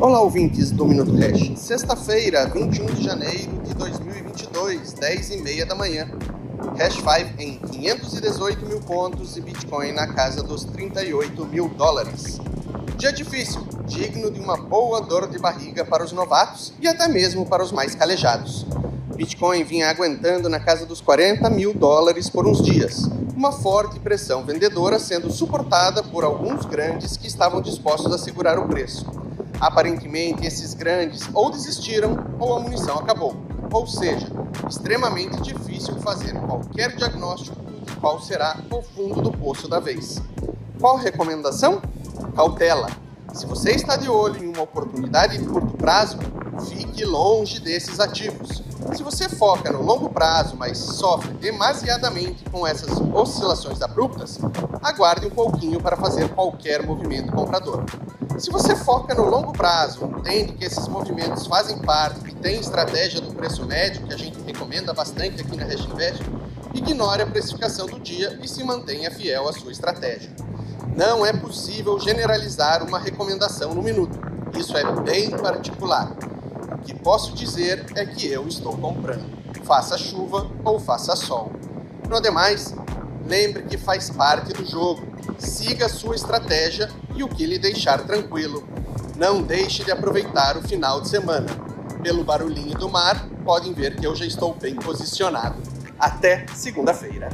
Olá, ouvintes do Minuto Hash. Sexta-feira, 21 de janeiro de 2022, 10 e meia da manhã. Hash 5 em 518 mil pontos e Bitcoin na casa dos 38 mil dólares. Dia difícil, digno de uma boa dor de barriga para os novatos e até mesmo para os mais calejados. Bitcoin vinha aguentando na casa dos 40 mil dólares por uns dias, uma forte pressão vendedora sendo suportada por alguns grandes que estavam dispostos a segurar o preço. Aparentemente, esses grandes ou desistiram ou a munição acabou, ou seja, extremamente difícil fazer qualquer diagnóstico de qual será o fundo do poço da vez. Qual recomendação? Cautela. Se você está de olho em uma oportunidade de curto prazo, fique longe desses ativos. Se você foca no longo prazo, mas sofre demasiadamente com essas oscilações abruptas, aguarde um pouquinho para fazer qualquer movimento comprador. Se você foca no longo prazo, entende que esses movimentos fazem parte e tem estratégia do preço médio, que a gente recomenda bastante aqui na Restinvest, ignore a precificação do dia e se mantenha fiel à sua estratégia. Não é possível generalizar uma recomendação no minuto. Isso é bem particular. O que posso dizer é que eu estou comprando. Faça chuva ou faça sol. No demais, lembre que faz parte do jogo. Siga sua estratégia e o que lhe deixar tranquilo. Não deixe de aproveitar o final de semana. Pelo barulhinho do mar, podem ver que eu já estou bem posicionado. Até segunda-feira.